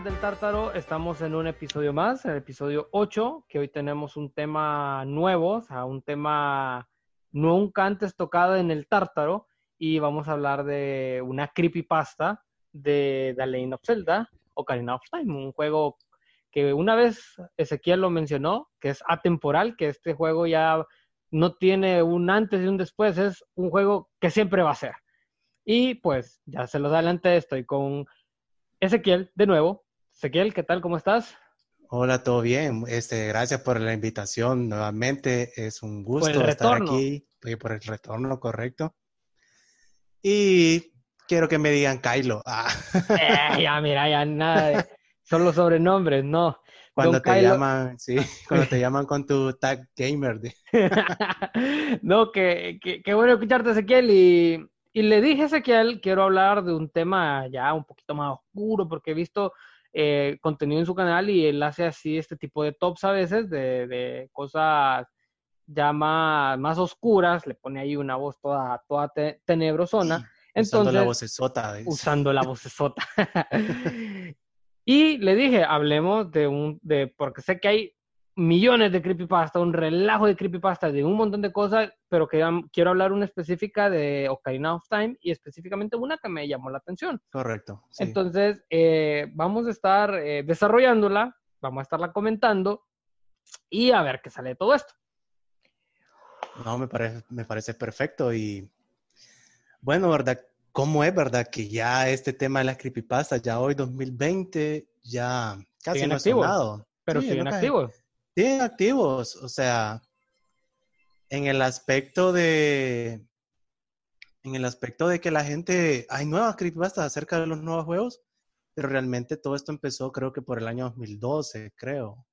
del Tártaro? Estamos en un episodio más, el episodio 8, que hoy tenemos un tema nuevo, o sea, un tema nunca antes tocado en el Tártaro, y vamos a hablar de una creepypasta de The Lane of Zelda, Ocarina of Time, un juego que una vez Ezequiel lo mencionó, que es atemporal, que este juego ya no tiene un antes y un después, es un juego que siempre va a ser. Y pues ya se los adelanté, estoy con Ezequiel de nuevo. Ezequiel, ¿qué tal? ¿Cómo estás? Hola, todo bien. Este, gracias por la invitación nuevamente. Es un gusto estar aquí y por el retorno, correcto. Y quiero que me digan Kylo. Ah. Eh, ya, mira, ya nada. Son los sobrenombres, no. Cuando te llaman, sí, cuando te llaman con tu tag gamer. no, que, que, bueno escucharte, Ezequiel, y y le dije a Ezequiel, quiero hablar de un tema ya un poquito más oscuro, porque he visto eh, contenido en su canal y él hace así este tipo de tops a veces, de, cosas ya más, oscuras, le pone ahí una voz toda, toda tenebrosona. Entonces, usando la vocesota. Usando la vocesota. y le dije, hablemos de un, de, porque sé que hay millones de creepypasta, un relajo de creepypasta de un montón de cosas, pero que quiero hablar una específica de Ocarina of Time y específicamente una que me llamó la atención. Correcto. Entonces, eh, vamos a estar eh, desarrollándola, vamos a estarla comentando y a ver qué sale de todo esto. No, me parece, me parece perfecto y bueno, ¿verdad? ¿Cómo es, verdad? Que ya este tema de las creepypastas, ya hoy 2020, ya casi no ha Pero sí, siguen activos. Sí, activos, o sea, en el aspecto de, en el aspecto de que la gente, hay nuevas creepypastas acerca de los nuevos juegos, pero realmente todo esto empezó creo que por el año 2012, creo.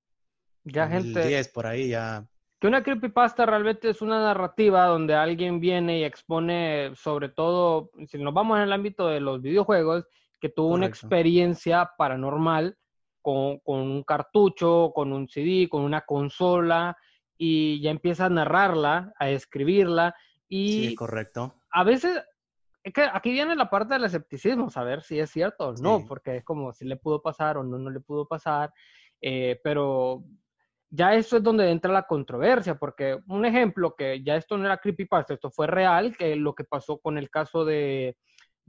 Ya 2010, gente... por ahí ya. Que una creepypasta realmente es una narrativa donde alguien viene y expone, sobre todo, si nos vamos en el ámbito de los videojuegos, que tuvo una experiencia paranormal con, un cartucho, con un CD, con una consola, y ya empieza a narrarla, a escribirla. Y sí, correcto. A veces, es que aquí viene la parte del escepticismo, saber si es cierto o no, porque es como si le pudo pasar o no, no le pudo pasar, eh, pero ya eso es donde entra la controversia, porque un ejemplo que ya esto no era creepypasta, esto fue real, que lo que pasó con el caso de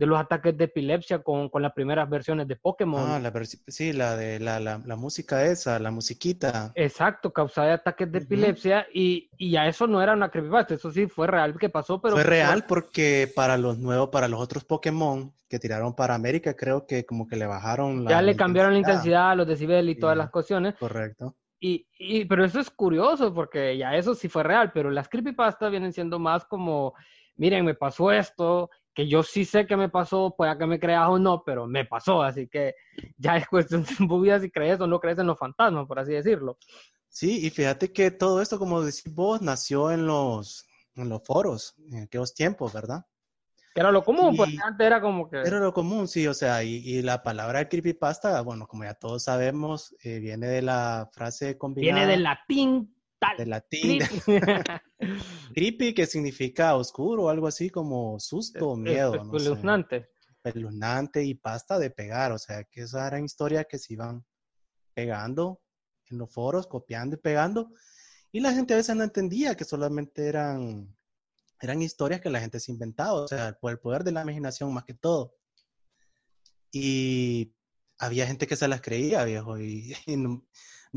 de los ataques de epilepsia con, con las primeras versiones de Pokémon. Ah, la sí, la de la, la, la, música esa, la musiquita. Exacto, causaba ataques de epilepsia y, y ya eso no era una creepypasta, eso sí fue real que pasó, pero... Fue real porque para los nuevos, para los otros Pokémon que tiraron para América, creo que como que le bajaron la... Ya le cambiaron la intensidad, los decibeles y todas las cuestiones. Correcto. Y, y, pero eso es curioso porque ya eso sí fue real, pero las creepypastas vienen siendo más como, miren, me pasó esto, que yo sí sé que me pasó, pueda que me creas o no, pero me pasó, así que ya es cuestión de tu vida si crees o no crees en los fantasmas, por así decirlo. Sí, y fíjate que todo esto, como decís vos, nació en los, en los foros, en aquellos tiempos, ¿verdad? Que era lo común, pues antes era como que... Era lo común, sí, o sea, y, y la palabra creepypasta, bueno, como ya todos sabemos, eh, viene de la frase combinada... Viene del latín de latín. Creepy. que significa oscuro, algo así como susto, miedo. Espeluznante. Espeluznante y pasta de pegar. O sea, que esas eran historias que se iban pegando en los foros, copiando y pegando. Y la gente a veces no entendía que solamente eran, eran historias que la gente se inventaba. O sea, por el poder de la imaginación más que todo. Y había gente que se las creía, viejo. y no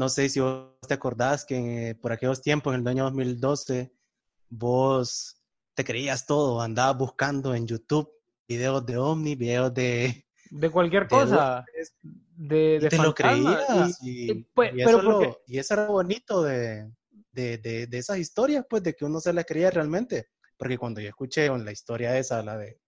sé si vos te acordás que por aquellos tiempos, en el año 2012, vos te creías todo, andabas buscando en YouTube videos de Omni, videos de... De cualquier cosa. De, de te lo creías. Y, pues, eso y, eso era bonito de, de, esas historias, pues, de que uno se las creía realmente. Porque cuando yo escuché la historia esa, la de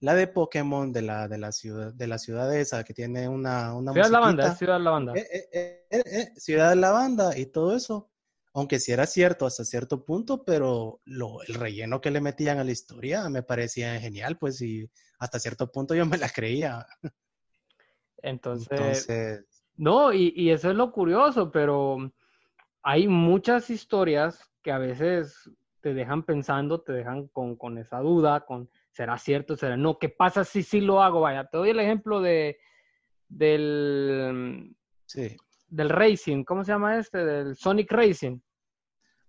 la de Pokémon de la, de la ciudad de la ciudad esa que tiene una, una Ciudad Lavanda, Ciudad Lavanda. Eh, eh, eh, ciudad de Lavanda y todo eso. Aunque sí era cierto hasta cierto punto, pero lo, el relleno que le metían a la historia me parecía genial, pues, y hasta cierto punto yo me la creía. Entonces, no, y, y eso es lo curioso, pero hay muchas historias que a veces te dejan pensando, te dejan con, con esa duda, con ¿Será cierto? ¿Será no? ¿Qué pasa si sí lo hago? Vaya, te doy el ejemplo de, del, Sí. del Racing, ¿cómo se llama este? Del Sonic Racing.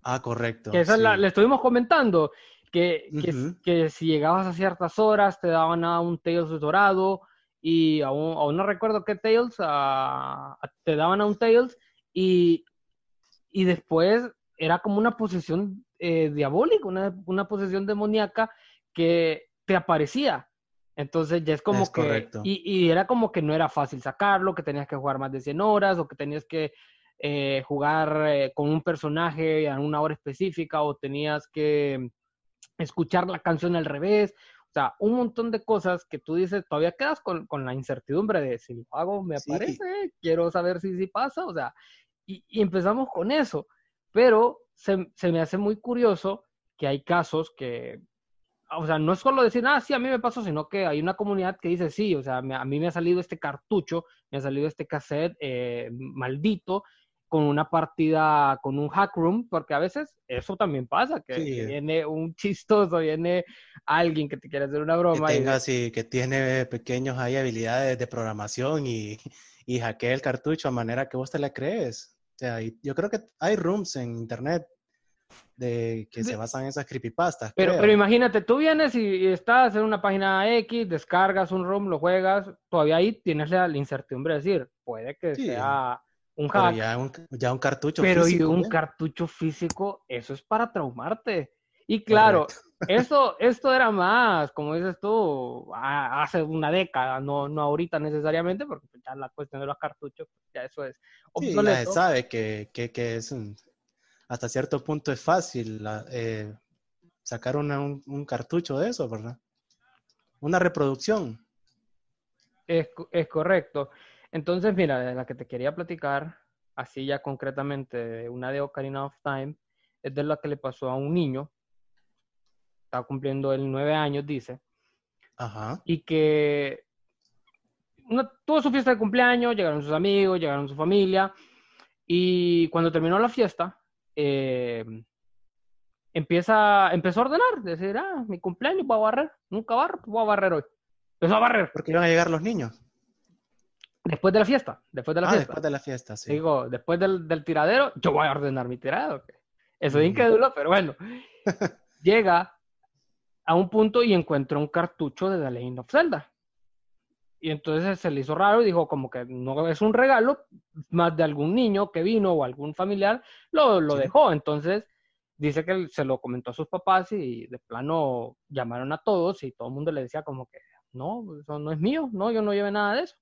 Ah, correcto. Que esa sí. la- le estuvimos comentando, que, que, Ujú. que si llegabas a ciertas horas te daban a un Tails dorado y aún, aún no recuerdo qué Tails, a- a- te daban a un Tails y, y después era como una posesión eh, diabólica, una, una posesión demoníaca que te aparecía. Entonces ya es como Es que, correcto. y, y era como que no era fácil sacarlo, que tenías que jugar más de 100 horas o que tenías que eh, jugar eh, con un personaje a una hora específica o tenías que escuchar la canción al revés. O sea, un montón de cosas que tú dices, todavía quedas con, con la incertidumbre de si lo hago, me Sí. aparece, quiero saber si sí pasa, o sea, y, y empezamos con eso. Pero se, se me hace muy curioso que hay casos que, o sea, no es solo decir, ah, sí, a mí me pasó, sino que hay una comunidad que dice, sí, o sea, a mí me ha salido este cartucho, me ha salido este cassette eh, maldito con una partida, con un hack room, porque a veces eso también pasa, que, Sí. que viene un chistoso, viene alguien que te quiere hacer una Que broma. y- tenga así, que tiene pequeños ahí habilidades de programación y, y hackea el cartucho a manera que vos te la crees. O sea, y yo creo que hay rooms en internet de que se basan en esas creepypastas. Pero, creo. pero imagínate, tú vienes y, y estás en una página X, descargas un ROM, lo juegas, todavía ahí tienes la, la incertidumbre de decir, puede que Sí. sea un Pero hack, ya un, ya un cartucho pero físico, un ¿eh? cartucho físico, eso es para traumarte. Y claro, esto, esto era más, como dices tú, a- hace una década, no, no ahorita necesariamente, porque pues ya la cuestión de los cartuchos, ya eso es Sí, obsoleto. sabe que, que, que es un- hasta cierto punto es fácil eh, sacar una- un, un cartucho de eso, ¿verdad? Una reproducción. Es, es correcto. Entonces, mira, de la que te quería platicar, así ya concretamente, una de Ocarina of Time, es de la que le pasó a un niño, está cumpliendo el nueve años, dice, Ajá. y que no, tuvo su fiesta de cumpleaños, llegaron sus amigos, llegaron su familia, y cuando terminó la fiesta, eh, empieza, empezó a ordenar, decir, ah, mi cumpleaños, voy a barrer, nunca barro, pues voy a barrer hoy. Empezó a barrer, Porque iban a llegar los niños. después de la fiesta, después de la ah, fiesta. después de la fiesta, sí. Digo, después del, del tiradero, yo voy a ordenar mi tirado. que Eso es Ujú. incrédulo, pero bueno. Llega a un punto y encuentra un cartucho de The Legend of Zelda. Y entonces se le hizo raro y dijo como que no es un regalo, más de algún niño que vino o algún familiar lo, lo Sí. dejó. Entonces dice que se lo comentó a sus papás y de plano llamaron a todos y todo el mundo le decía como que no, eso no es mío, no, yo no llevé nada de eso.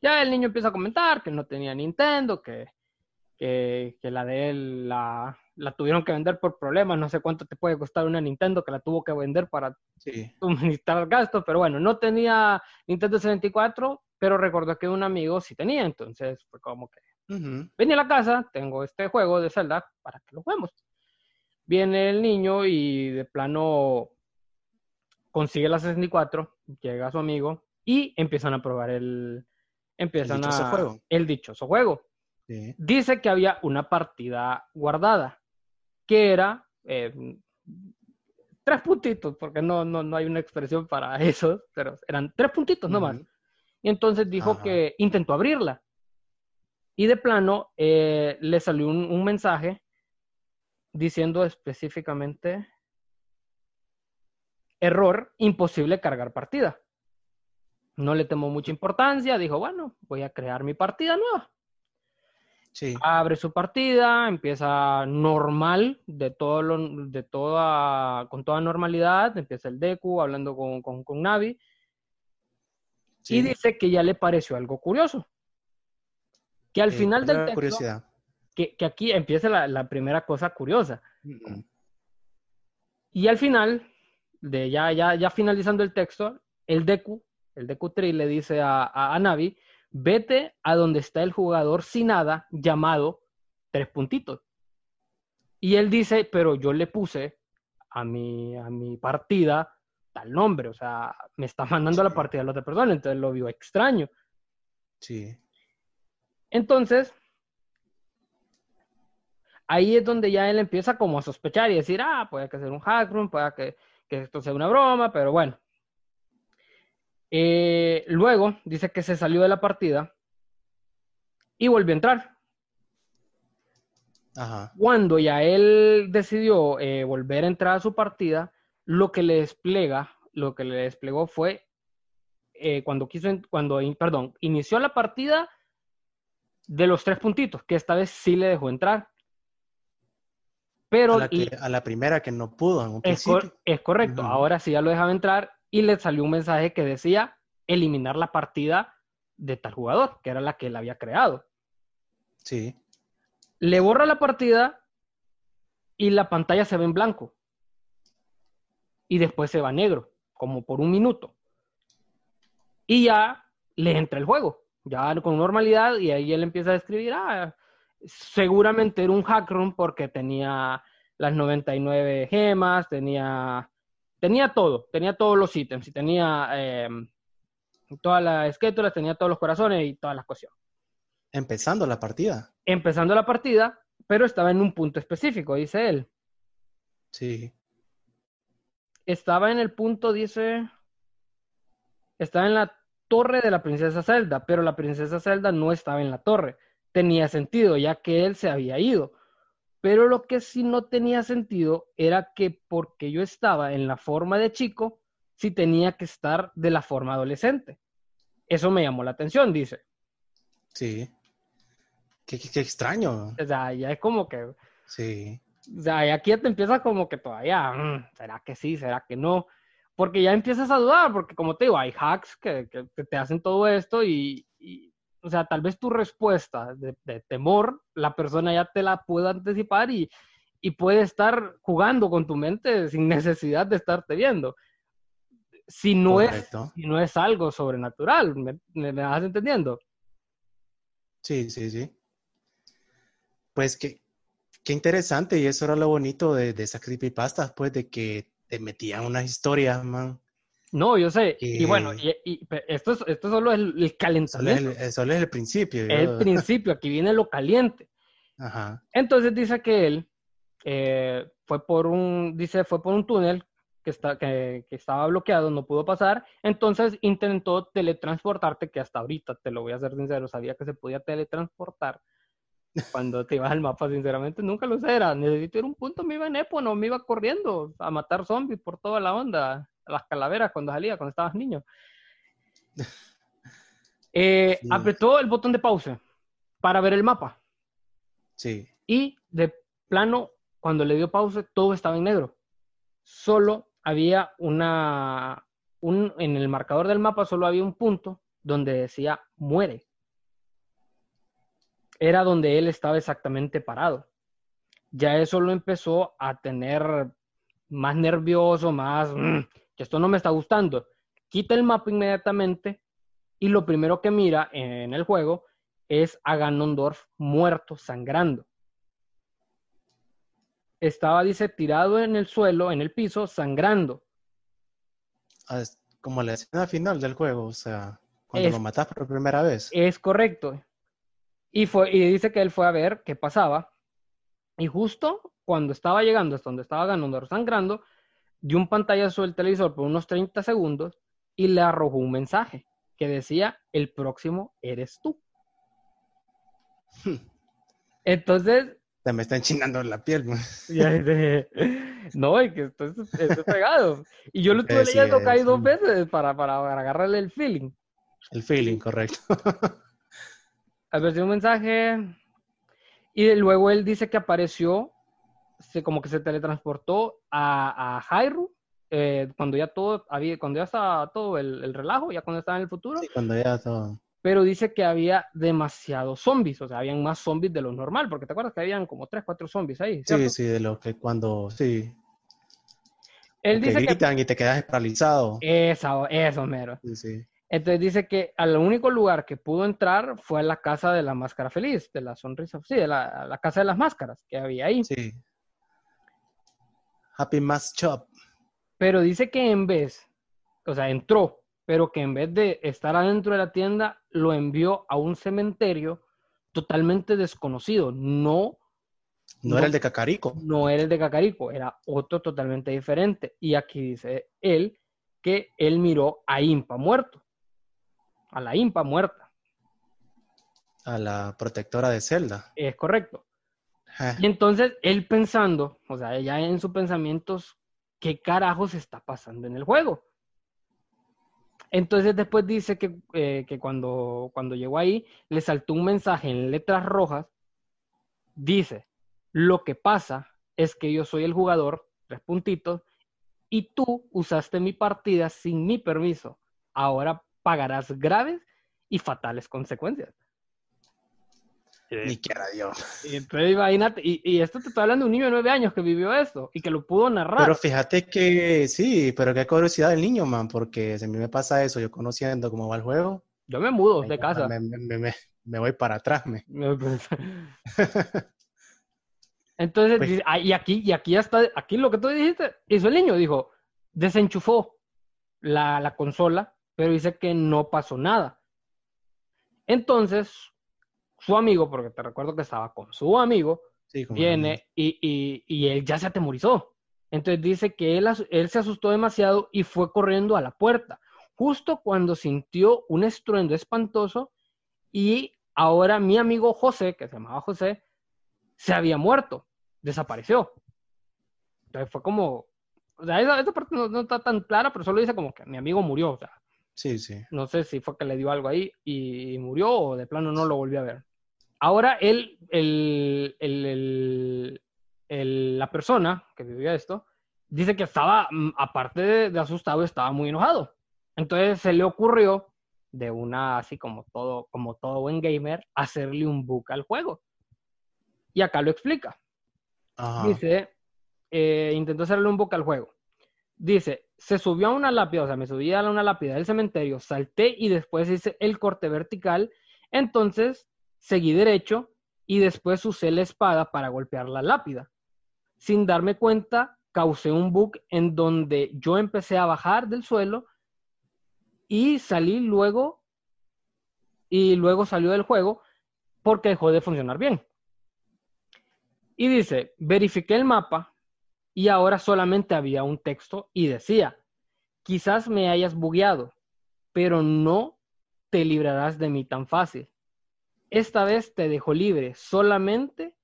Ya el niño empieza a comentar que no tenía Nintendo, que, que, que la de él la, la tuvieron que vender por problemas, no sé cuánto te puede costar una Nintendo que la tuvo que vender para Sí. suministrar gastos, pero bueno, no tenía Nintendo 64, pero recordó que un amigo sí tenía, entonces fue como que Ujú. vení a la casa, tengo este juego de Zelda para que lo juguemos. Viene el niño y de plano consigue la 64, llega su amigo y empiezan a probar el empiezan dichoso a juego. el dichoso juego. Sí. Dice que había una partida guardada que era eh, tres puntitos, porque no, no, no hay una expresión para eso, pero eran tres puntitos nomás. Ujú. Y entonces dijo Ajá. que intentó abrirla. Y de plano eh, le salió un, un mensaje diciendo específicamente error, imposible cargar partida. No le tomó mucha importancia, dijo, bueno, voy a crear mi partida nueva. Sí. Abre su partida, empieza normal, de todo lo, de toda, con toda normalidad, empieza el Deku hablando con, con, con Navi, sí. y dice que ya le pareció algo curioso. Que al Eh, final ¿cuál del texto, curiosidad. que, que aquí empieza la, la primera cosa curiosa. Y al final, de ya, ya, ya finalizando el texto, el Deku, el Deku Tree le dice a, a, a Navi, vete a donde está el jugador sin nada llamado tres puntitos. Y él dice, pero yo le puse a mi, a mi partida tal nombre, o sea, me está mandando a la partida de la otra persona, entonces lo vio extraño. Sí. Entonces, ahí es donde ya él empieza como a sospechar y decir, ah, puede que sea un hack room, puede que, que esto sea una broma, pero bueno. Eh, luego dice que se salió de la partida y volvió a entrar. Ajá. Cuando ya él decidió eh, volver a entrar a su partida, lo que le despliega, lo que le desplegó fue eh, cuando quiso, cuando, perdón, inició la partida de los tres puntitos, que esta vez sí le dejó entrar. Pero a, la que- a la primera que no pudo en un es, cor- es correcto, ahora sí ya lo dejaba entrar y le salió un mensaje que decía eliminar la partida de tal jugador, que era la que él había creado. Sí. Le borra la partida y la pantalla se ve en blanco. Y después se va negro, como por un minuto. Y ya le entra el juego, ya con normalidad, y ahí él empieza a escribir, ah, seguramente era un hack room porque tenía las 99 gemas, tenía, tenía todo, tenía todos los ítems, y tenía eh, todas las esquetulas, tenía todos los corazones y todas las cuestiones Empezando la partida. empezando la partida, pero estaba en un punto específico, dice él. Sí. Estaba en el punto, dice, estaba en la torre de la princesa Zelda, pero la princesa Zelda no estaba en la torre. Tenía sentido, ya que él se había ido. Pero lo que sí no tenía sentido era que porque yo estaba en la forma de chico, sí tenía que estar de la forma adolescente. Eso me llamó la atención, dice. Sí. Qué, qué- qué extraño. O sea, ya es como que Sí. O sea, y aquí ya te empieza como que todavía, mm, ¿será que sí? ¿Será que no? Porque ya empiezas a dudar, porque como te digo, hay hacks que, que- que te hacen todo esto y, y, o sea, tal vez tu respuesta de, de temor, la persona ya te la puede anticipar y, y puede estar jugando con tu mente sin necesidad de estarte viendo. Si no, es, si no es algo sobrenatural, ¿me, me- me vas entendiendo? Sí, sí, sí. Pues qué, qué interesante, y eso era lo bonito de, de esas creepypastas, pues, de que te metían unas historias, man. No, yo sé. Y bueno, y, y- pe- esto, es, esto solo es el, el Solo es calentamiento. el, eh, solo es el principio. El principio, aquí viene lo caliente. Ajá. Entonces dice que él eh, fue por un, dice, fue por un túnel que, está, que, que estaba bloqueado, no pudo pasar. Entonces intentó teletransportarte, que hasta ahorita, te lo voy a ser sincero, sabía que se podía teletransportar. Cuando te ibas al mapa, sinceramente, nunca lo sé. Era, necesito ir a un punto, me iba en Epono, me iba corriendo a matar zombies por toda la onda, las calaveras cuando salía, cuando estabas niño. Eh, Sí. Apretó el botón de pausa para ver el mapa. Sí. Y de plano, cuando le dio pausa, todo estaba en negro. Solo había una, un, en el marcador del mapa solo había un punto donde decía muere. Era donde él estaba exactamente parado. Ya eso lo empezó a tener más nervioso, más, "Mm, que esto no me está gustando. Quita el mapa inmediatamente y lo primero que mira en el juego es a Ganondorf muerto, sangrando. Estaba, dice, tirado en el suelo, en el piso, sangrando. Ah, es como la escena final del juego, o sea, cuando Es- lo matas por primera vez. Es correcto. Y, fue, y dice que él fue a ver qué pasaba. Y justo cuando estaba llegando hasta donde estaba Ganondorf sangrando, dio un pantallazo del televisor por unos 30 segundos y le arrojó un mensaje que decía, el próximo eres tú. Entonces, Se me está enchinando la piel. no, y que esto es, esto es pegado. Y yo lo estuve Sí, leyendo casi es, dos mm. veces para, para, para agarrarle el feeling. El feeling, correcto. apareció un mensaje y luego él dice que apareció, se, como que se teletransportó a, a Hyrule, eh, cuando ya todo había, cuando ya estaba todo el, el relajo, ya cuando estaba en el futuro, Sí, cuando ya todo. pero dice que había demasiados zombies, o sea, habían más zombies de lo normal, porque te acuerdas que habían como tres, cuatro zombies ahí, ¿cierto? Sí, sí, de lo que cuando, sí, Él que dice que... gritan y te quedas paralizado. Eso, eso, mero. Sí, sí. Entonces dice que al único lugar que pudo entrar fue a la casa de la máscara feliz, de la sonrisa, sí, de la, la casa de las máscaras que había ahí. Sí. Happy Mask Shop. Pero dice que en vez, o sea, entró, pero que en vez de estar adentro de la tienda, lo envió a un cementerio totalmente desconocido. No, No, No. era el de Cacarico. no era el de Cacarico, era otro totalmente diferente. Y aquí dice él que él miró a Impa muerto, a la Impa muerta. A la protectora de Zelda. Es correcto. Y entonces él pensando, o sea, ya en sus pensamientos, ¿qué carajos está pasando en el juego? Entonces después dice que, eh, que cuando, cuando llegó ahí, le saltó un mensaje en letras rojas. Dice, lo que pasa es que yo soy el jugador, tres puntitos, y tú usaste mi partida sin mi permiso. Ahora pagarás graves y fatales consecuencias. Ni quiera Dios. Y entonces imagínate, y, y esto te estoy hablando de un niño de nueve años que vivió esto y que lo pudo narrar. Pero fíjate que sí, pero qué curiosidad del niño, man, porque si a mí me pasa eso, yo conociendo cómo va el juego, Yo me mudo de casa. me, me- me- me- me voy para atrás. Me. Entonces, Pues- y aquí, y aquí hasta, aquí lo que tú dijiste, hizo el niño, dijo, desenchufó la, la consola, pero dice que no pasó nada. Entonces, su amigo, porque te recuerdo que estaba con su amigo, Sí, viene y, y- y él ya se atemorizó. Entonces dice que él, él se asustó demasiado y fue corriendo a la puerta, justo cuando sintió un estruendo espantoso y ahora mi amigo José, que se llamaba José, se había muerto, desapareció. Entonces fue como, o sea, esa, esa parte no, no está tan clara, pero solo dice como que mi amigo murió, o sea, Sí, sí. no sé si fue que le dio algo ahí y murió o de plano no lo volvió a ver. Ahora él, el, el- el- el- la persona que vivía esto, dice que estaba, mm, aparte de, de asustado, estaba muy enojado. Entonces se le ocurrió, de una, así como todo, como todo buen gamer, hacerle un bug al juego. Y acá lo explica. Ajá. Dice, eh, intentó hacerle un boca al juego. Dice, se subió a una lápida, o sea, me subí a una lápida del cementerio, salté y después hice el corte vertical. Entonces seguí derecho y después usé la espada para golpear la lápida. Sin darme cuenta, causé un bug en donde yo empecé a bajar del suelo y salí luego y luego salió del juego porque dejó de funcionar bien. Y dice, verifiqué el mapa y ahora solamente había un texto y decía, quizás me hayas bugueado, pero no te librarás de mí tan fácil. Esta vez te dejo libre solamente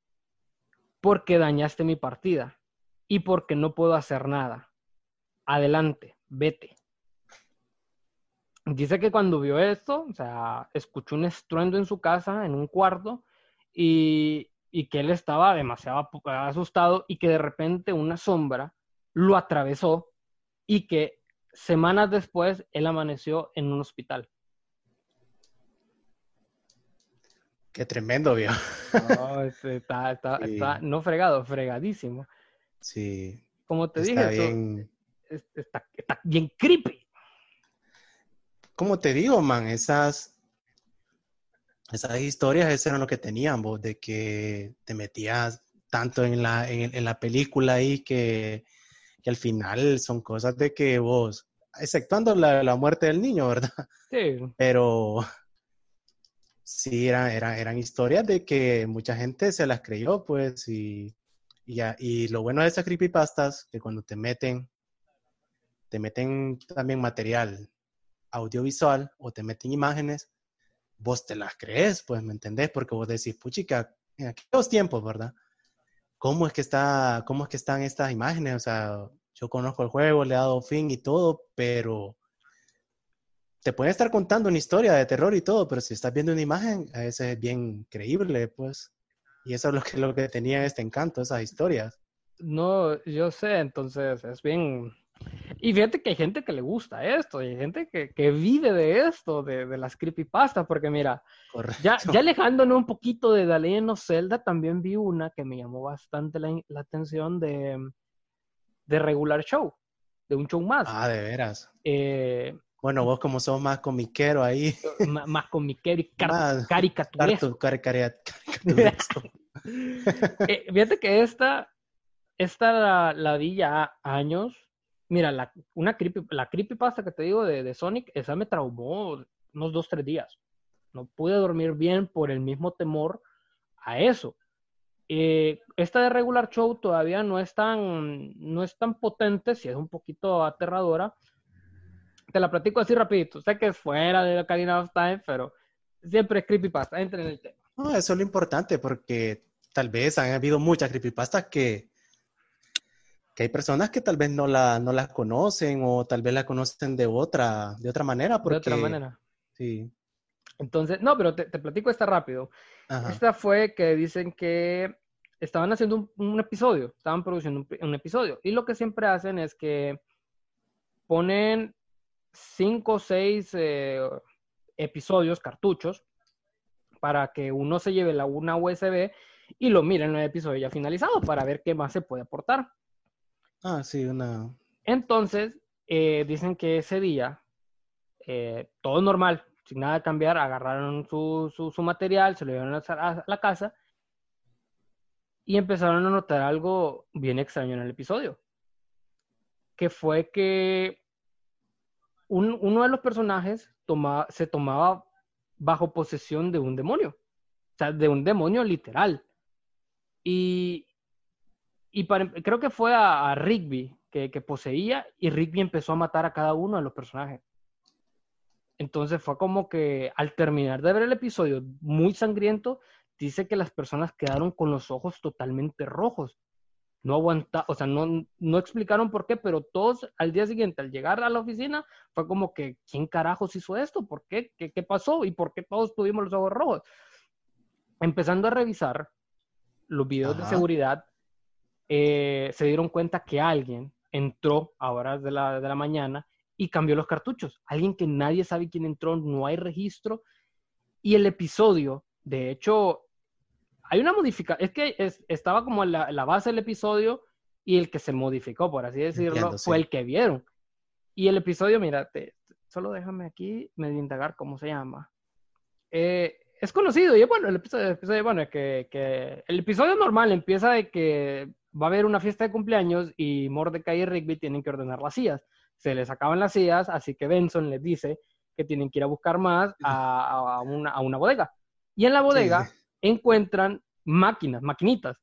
porque dañaste mi partida y porque no puedo hacer nada. Adelante, vete. Dice que cuando vio esto, o sea, escuchó un estruendo en su casa, en un cuarto, y, y que él estaba demasiado asustado y que de repente una sombra lo atravesó y que semanas después él amaneció en un hospital. Qué tremendo, vio. No, este, está, está- Sí. está- no fregado, fregadísimo. Sí, Como te está dije, bien. es- está, está bien creepy. Como te digo, man, esas, esas historias, eso era lo que tenían, vos, de que te metías tanto en la, en, en la película ahí que, que al final son cosas de que vos, exceptuando la, la muerte del niño, ¿verdad? Sí, Pero sí, eran, eran, eran historias de que mucha gente se las creyó, pues, y, ya, y lo bueno de esas creepypastas, que cuando te meten, te meten también material audiovisual o te meten imágenes, vos te las crees, pues, ¿me entendés? Porque vos decís, puchica, en aquellos tiempos, ¿verdad? ¿Cómo es que está, cómo es que están estas imágenes? O sea, yo conozco el juego, le he dado fin y todo, pero te pueden estar contando una historia de terror y todo, pero si estás viendo una imagen, a veces es bien creíble, pues. Y eso es lo que, lo que tenía este encanto, esas historias. no, yo sé, entonces es bien... Y fíjate que hay gente que le gusta esto, y hay gente que, que vive de esto, de, de las creepypastas, porque mira, Correcto. Ya, ya alejándonos un poquito de The Legend of Zelda, también vi una que me llamó bastante la, la atención de, de regular show, de un show más. Ah, de veras. Eh, Bueno, vos como sos más comiquero ahí, ma- más comiquero y car- caricaturesco. cari- cari- caricaturesco. Eh, fíjate que esta, esta la, la vi ya años. Mira, la, una creepy, la creepypasta que te digo de, de Sonic, esa me traumó unos dos, tres días. No pude dormir bien por el mismo temor a eso. Eh, esta de Regular Show todavía no es tan, no es tan potente, si es un poquito aterradora, Te la platico así rapidito. Sé que es fuera de la Ocarina of Time, pero siempre es creepypasta. Entren en el tema. No, eso es lo importante porque tal vez han habido muchas creepypastas que, que hay personas que tal vez no la, no las conocen o tal vez la conocen de otra, de otra manera. Porque, de otra manera. Sí. Entonces, no, pero te, te platico esta rápido. Ajá. Esta fue que dicen que estaban haciendo un, un episodio, estaban produciendo un, un, episodio. Y lo que siempre hacen es que ponen cinco o seis eh, episodios, cartuchos, para que uno se lleve la una USB y lo mire en el episodio ya finalizado para ver qué más se puede aportar. Ah, sí, una. Entonces, eh, dicen que ese día, eh, todo normal, sin nada de cambiar, agarraron su, su, su material, se lo llevaron a, a la casa y empezaron a notar algo bien extraño en el episodio, que fue que un, uno de los personajes se tomaba bajo posesión de un demonio, o sea, de un demonio literal. Y, y para, creo que fue a, a Rigby que, que, poseía y Rigby empezó a matar a cada uno de los personajes. Entonces fue como que al terminar de ver el episodio muy sangriento, dice que las personas quedaron con los ojos totalmente rojos. No aguanta, o sea, no, no explicaron por qué, pero todos al día siguiente, al llegar a la oficina, fue como que, ¿quién carajos hizo esto? ¿Por qué? ¿Qué, qué pasó? ¿Y por qué todos tuvimos los ojos rojos? Empezando a revisar los videos Ajá. de seguridad, eh, se dieron cuenta que alguien entró a horas de la, de la mañana y cambió los cartuchos. Alguien que nadie sabe quién entró, no hay registro. Y el episodio, de hecho, hay una modificación, es que es, estaba como la, la, base del episodio y el que se modificó, por así decirlo, Entiendo, fue sí. el que vieron. Y el episodio, mira, te, solo déjame aquí medio indagar cómo se llama. Eh, es conocido, y bueno, el episodio, el episodio bueno, es que, que, el episodio normal empieza de que va a haber una fiesta de cumpleaños y Mordecai y Rigby tienen que ordenar las sillas. Se les acaban las sillas, así que Benson les dice que tienen que ir a buscar más a, a, una, a una bodega. Y en la bodega sí encuentran máquinas, maquinitas.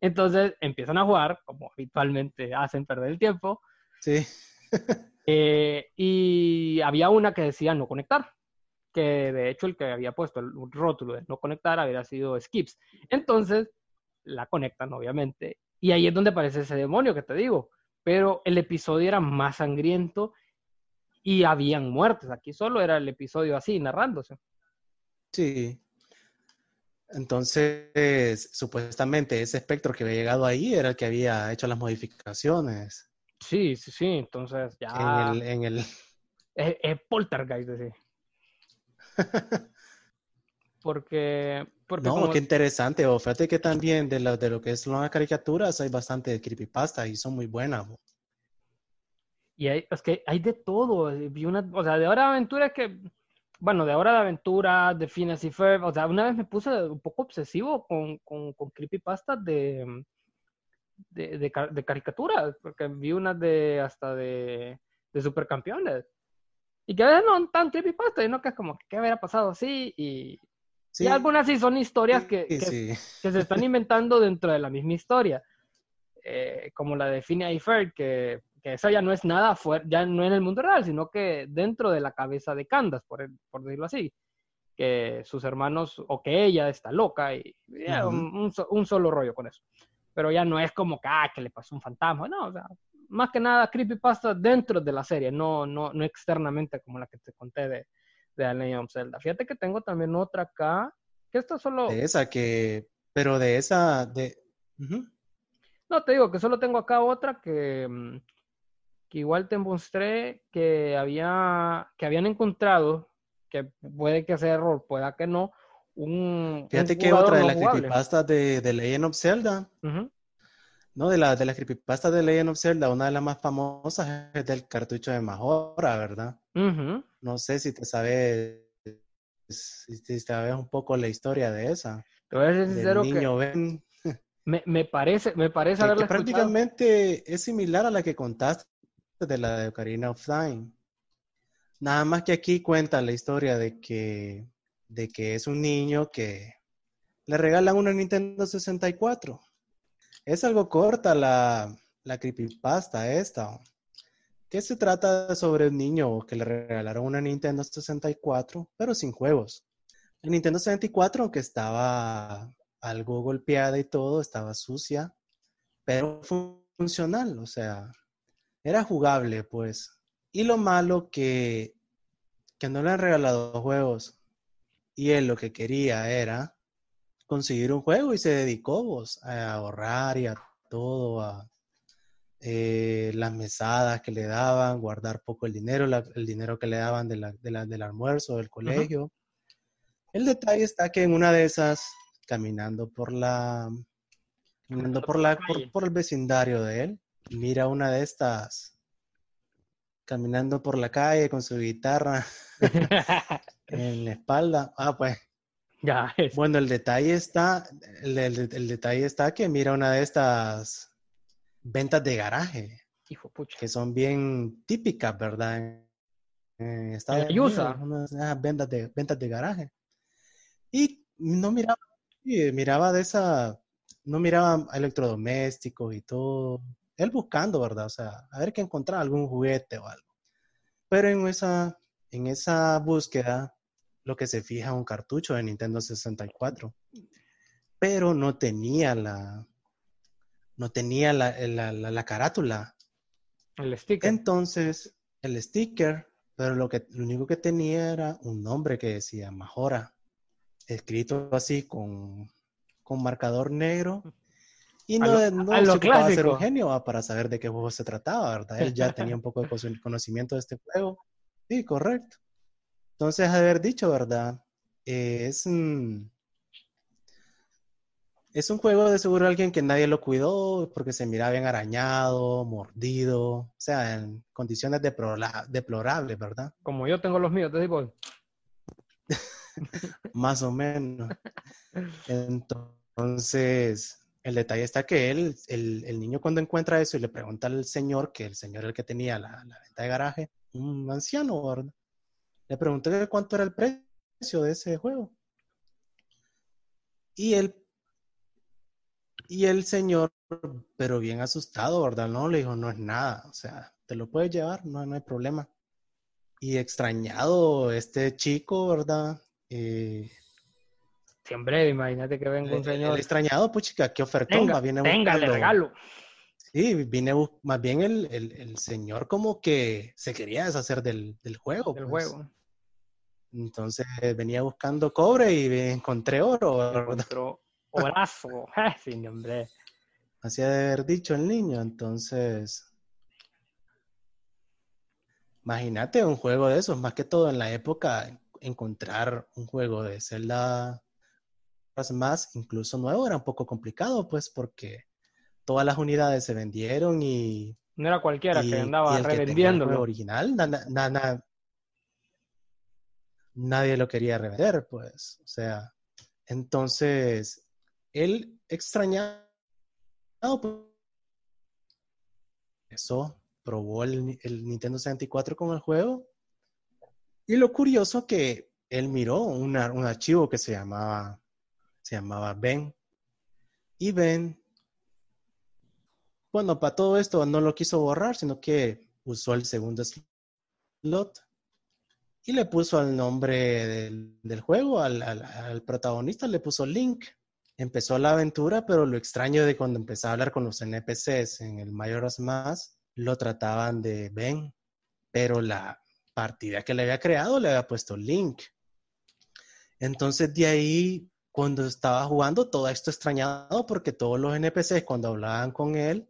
Entonces empiezan a jugar, como habitualmente hacen perder el tiempo. Sí. eh, y había una que decía no conectar, que de hecho el que había puesto el rótulo de no conectar había sido Skips. Entonces la conectan, obviamente. Y ahí es donde aparece ese demonio que te digo. Pero el episodio era más sangriento y habían muertes. Aquí solo era el episodio así, narrándose. Sí. Entonces, supuestamente ese espectro que había llegado ahí era el que había hecho las modificaciones. Sí, sí, sí. Entonces ya. En el. En el... Es, es poltergeist, sí. porque, porque. No, como... qué interesante. O fíjate que también de lo, de lo que son las caricaturas hay bastante creepypasta y son muy buenas. Y hay, es que hay de todo. Vi una, o sea, de Hora de Aventura que bueno, de Hora de Aventura, de Phineas y Ferb, o sea, una vez me puse un poco obsesivo con, con, con creepypastas de, de, de, de, caricaturas, porque vi unas de hasta de, de supercampeones. Y que a veces no tan creepypasta, y no que es como, ¿qué hubiera pasado así? Y, sí. y algunas sí son historias que, que, sí. que, se están inventando dentro de la misma historia. Eh, como la de Phineas y Ferb, que que eso ya no es nada fuera, ya no en el mundo real, sino que dentro de la cabeza de Candas, por, por decirlo así, que sus hermanos o que ella está loca y, y uh -huh. un, un, un, solo rollo con eso. Pero ya no es como que, ah, que le pasó un fantasma, no, o sea, más que nada creepypasta dentro de la serie, no, no, no externamente como la que te conté de, de Legend of Zelda. Fíjate que tengo también otra acá, que esto solo... De esa que, pero de esa, de... Uh -huh. No, te digo que solo tengo acá otra que mm, que igual te mostré que, había, que habían encontrado, que puede que sea error, pueda que no, un. Fíjate un que otra de las creepypastas de, de Legend of Zelda, uh -huh. no, de la, de las creepypastas de Legend of Zelda, una de las más famosas es del cartucho de Majora, ¿verdad? Uh -huh. No sé si te sabes, si te sabes un poco la historia de esa. Te voy a sincero niño que. Ben. Me, me, parece, me parece que, que prácticamente es similar a la que contaste de la de Ocarina of Time. Nada más que aquí cuenta la historia de que, de que es un niño que le regalan una Nintendo 64. Es algo corta la, la creepypasta esta, que se trata sobre un niño que le regalaron una Nintendo 64, pero sin juegos. La Nintendo 64, aunque estaba algo golpeada y todo, estaba sucia, pero funcional, o sea, era jugable, pues. Y lo malo que, que no le han regalado juegos. Y él lo que quería era conseguir un juego y se dedicó pues, a ahorrar y a todo, a eh, las mesadas que le daban, guardar poco el dinero, el dinero que le daban de la, del almuerzo, del colegio. El detalle está que en una de esas, caminando por la, caminando por, la, por el vecindario de él, mira una de estas caminando por la calle con su guitarra en la espalda. Ah, pues. Ya. Bueno, el detalle está, el, detalle está que mira una de estas ventas de garaje. Hijo pucha. Que son bien típicas, ¿verdad? En Estados Unidos. ventas de, ventas de garaje. Y no miraba, miraba de esa, no miraba electrodomésticos y todo él buscando, ¿verdad? O sea, a ver que encontraba algún juguete o algo. Pero en esa, en esa búsqueda, lo que se fija un cartucho de Nintendo 64. Pero no tenía la, no tenía la, la, la, carátula. El sticker. Entonces, el sticker, pero lo, que, lo único que tenía era un nombre que decía Majora, escrito así con, con marcador negro y no, lo, no se ser un genio para saber de qué juego se trataba, ¿verdad? Él ya tenía un poco de conocimiento de este juego. Sí, correcto. Entonces, haber dicho, ¿verdad? es, un, es un juego de seguro alguien que nadie lo cuidó porque se miraba bien arañado, mordido, o sea, en condiciones deplorables, ¿verdad? Como yo tengo los míos, te digo. Más o menos. Entonces, el detalle está que él, el, niño cuando encuentra eso y le pregunta al señor, que el señor el que tenía la, venta de garaje, un anciano, ¿verdad? Le pregunté cuánto era el precio de ese juego. Y él, y el señor, pero bien asustado, ¿verdad? No, le dijo, no es nada, o sea, te lo puedes llevar, no, no hay problema. Y extrañado este chico, ¿verdad? Eh, Siempre, imagínate que venga un señor. El extrañado, pues chica, qué ofertón, más viene venga, le regalo. Sí, viene más bien el, señor como que se quería deshacer del, juego. Del pues. juego. Entonces venía buscando cobre y encontré oro. Encontró orazo. sí, hombre. Así de haber dicho el niño. Entonces, imagínate un juego de esos, más que todo en la época, encontrar un juego de Zelda más, incluso nuevo, era un poco complicado, pues, porque todas las unidades se vendieron y... No era cualquiera que andaba revendiéndolo. original, nadie lo quería revender, pues. O sea, entonces, él extrañado eso, probó el, el, Nintendo 64 con el juego. Y lo curioso que él miró un archivo que se llamaba se llamaba Ben. Y Ben, bueno, para todo esto no lo quiso borrar, sino que usó el segundo slot y le puso al nombre del, juego, al, protagonista, le puso Link. Empezó la aventura, pero lo extraño de cuando empezó a hablar con los NPCs en el Majora's Mask, lo trataban de Ben, pero la partida que le había creado le había puesto Link. Entonces de ahí cuando estaba jugando, todo esto extrañado porque todos los NPCs cuando hablaban con él,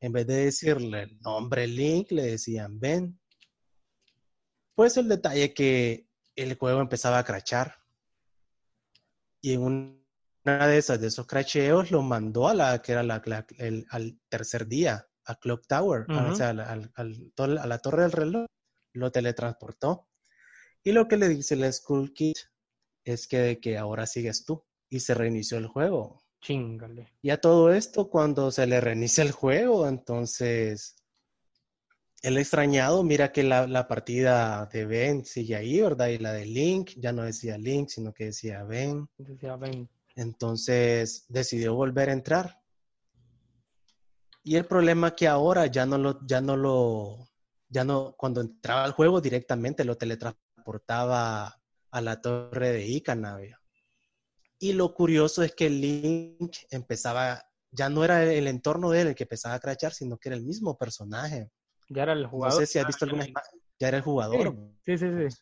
en vez de decirle el nombre Link, le decían Ben. Pues el detalle que el juego empezaba a crachar. Y en una de esas, de esos cracheos, lo mandó a la, que era la, al tercer día, a Clock Tower, o sea, a la torre del reloj, lo teletransportó. Y lo que le dice el Skull Kid es que, que ahora sigues tú. Y se reinició el juego. Chingale. Y a todo esto, cuando se le reinicia el juego, entonces el extrañado mira que la, partida de Ben sigue ahí, ¿verdad? Y la de Link ya no decía Link, sino que decía Ben. Decía Ben. Entonces decidió volver a entrar. Y el problema que ahora ya no lo, ya no lo, ya no, cuando entraba al juego directamente lo teletransportaba a la torre de Icana. Y lo curioso es que Link empezaba, ya no era el entorno de él el que empezaba a crachar, sino que era el mismo personaje. Ya era el jugador. No sé si has visto alguna ya era el jugador. Sí, sí, sí.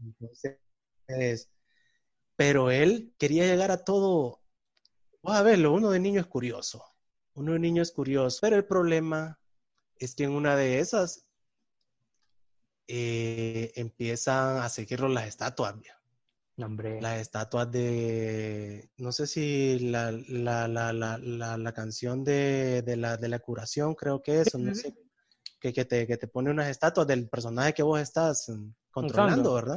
Entonces, pero él quería llegar a todo. Vamos a verlo, uno de niño es curioso. Uno de niño es curioso. Pero el problema es que en una de esas eh, empiezan a seguirlo las estatuas. Las estatuas de, no sé si la, la, la, la canción de, de, la, de la curación, creo que es, no sé, que, que, te, que te pone unas estatuas del personaje que vos estás mm, controlando, ¿verdad?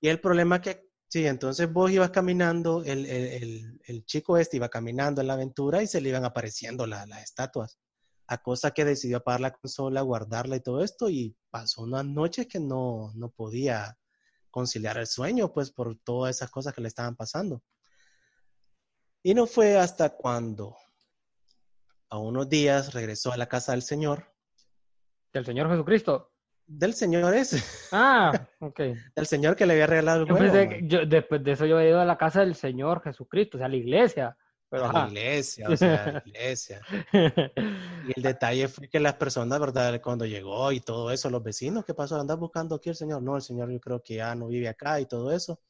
Y el problema que, sí, entonces vos ibas caminando, el, el, el, chico este iba caminando en la aventura y se le iban apareciendo las estatuas. A cosa que decidió apagar la consola, guardarla y todo esto, y pasó unas noches que no, no podía conciliar el sueño, pues por todas esas cosas que le estaban pasando. Y no fue hasta cuando, a unos días, regresó a la casa del Señor. ¿Del Señor Jesucristo? Del Señor ese. Ah, ok. del Señor que le había regalado el después de eso yo he ido a la casa del Señor Jesucristo, o sea, a la iglesia. Pero, la iglesia, o sea, la iglesia. Y el detalle fue que las personas, ¿verdad? Cuando llegó y todo eso, los vecinos, ¿qué pasó? ¿Andas buscando aquí el señor? No, el señor yo creo que ya no vive acá y todo eso.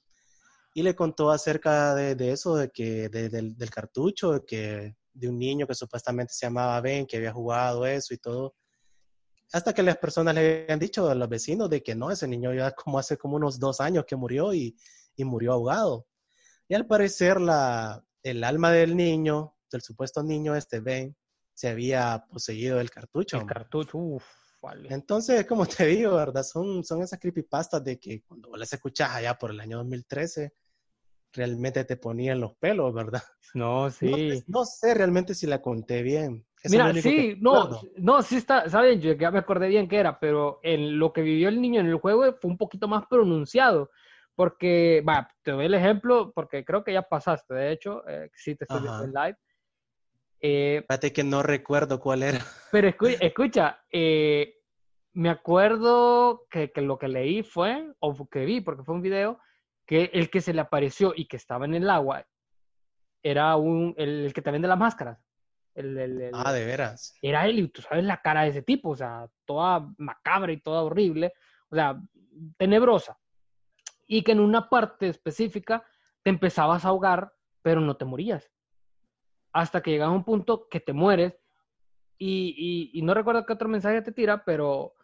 Y le contó acerca de, de eso, de que, del, del, cartucho, de que de un niño que supuestamente se llamaba Ben, que había jugado eso y todo. Hasta que las personas le habían dicho a los vecinos de que no, ese niño ya como hace como unos dos años que murió y, y murió ahogado. Y al parecer la, el alma del niño, del supuesto niño este Ben, se había poseído el cartucho. El cartucho, uff. Vale. Entonces, como te digo, ¿verdad? Son, son esas creepypastas de que cuando vos las escuchas allá por el año 2013, realmente te ponían los pelos, ¿verdad? No, sí. No, sé realmente si la conté bien. Mira, sí, no, no, sí está, saben, yo ya me acordé bien que era, pero en lo que vivió el niño en el juego fue un poquito más pronunciado. Porque, va, te doy el ejemplo, porque creo que ya pasaste, de hecho, eh, sí te estoy viendo en live. Eh, Espérate que no recuerdo cuál era. Pero escucha, eh, me acuerdo que, que, lo que leí fue, o que vi, porque fue un video, que el que se le apareció y que estaba en el agua era un, el, que te vende las máscaras. El, el, ah, de veras. Era él y tú sabes la cara de ese tipo, o sea, toda macabra y toda horrible, o sea, tenebrosa y que en una parte específica te empezabas a ahogar, pero no te morías. Hasta que llegas a un punto que te mueres y, y, no recuerdo qué otro mensaje te tira, pero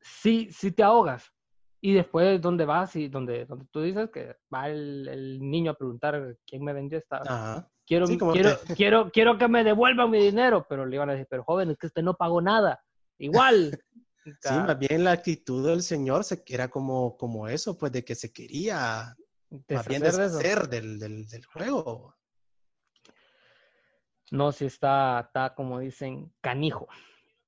sí, sí te ahogas. Y después, ¿dónde vas? Y donde, donde tú dices que va el, el niño a preguntar quién me vendió esta. Quiero, quiero, quiero, quiero que me devuelvan mi dinero, pero le iban a decir, pero joven, es que usted no pagó nada. Igual, Sí, más bien la actitud del Señor se, era como, como eso, pues de que se quería más bien deshacer del, del, del, juego. No, si está, está como dicen, canijo.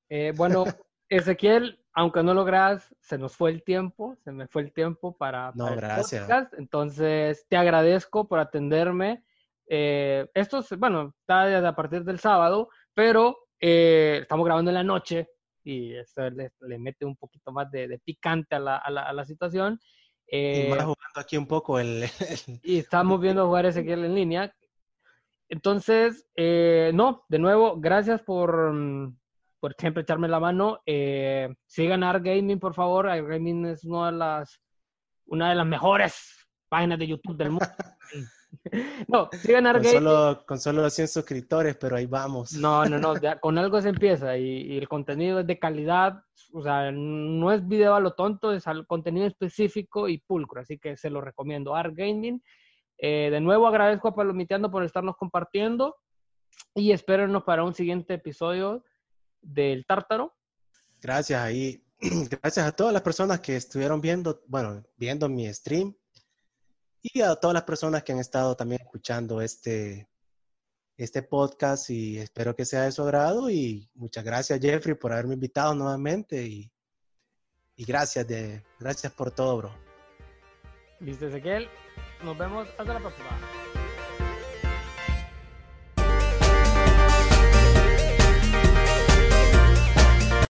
Eh, bueno, Ezequiel, aunque no lo creas, se nos fue el tiempo, se me fue el tiempo para, no, gracias. Entonces, te agradezco por atenderme. Eh, esto, bueno, está a partir del sábado, pero eh, estamos grabando en la noche, y eso le, le mete un poquito más de, de picante a la, a la, a la situación. Eh, y jugando aquí un poco el... y estamos viendo jugar Ezequiel en línea. Entonces, eh, no, de nuevo, gracias por, mm, por siempre echarme la mano. Eh, sigan Gaming, por favor. Art Gaming es una de las, una de las mejores páginas de YouTube del mundo. no, sigan con solo, con solo 100 suscriptores, pero ahí vamos. No, no, no, con algo se empieza y, el contenido es de calidad, o sea, no es video a lo tonto, es al contenido específico y pulcro, así que se lo recomiendo. Art Gaming. Eh, de nuevo agradezco a Palomiteando por estarnos compartiendo y espérenos para un siguiente episodio del Tártaro. Gracias ahí. Gracias a todas las personas que estuvieron viendo, bueno, viendo mi stream y a todas las personas que han estado también escuchando este, este podcast y espero que sea de su agrado y muchas gracias Jeffrey por haberme invitado nuevamente y, y gracias, de, gracias por todo, bro. Listo, Ezequiel. Nos vemos hasta la próxima.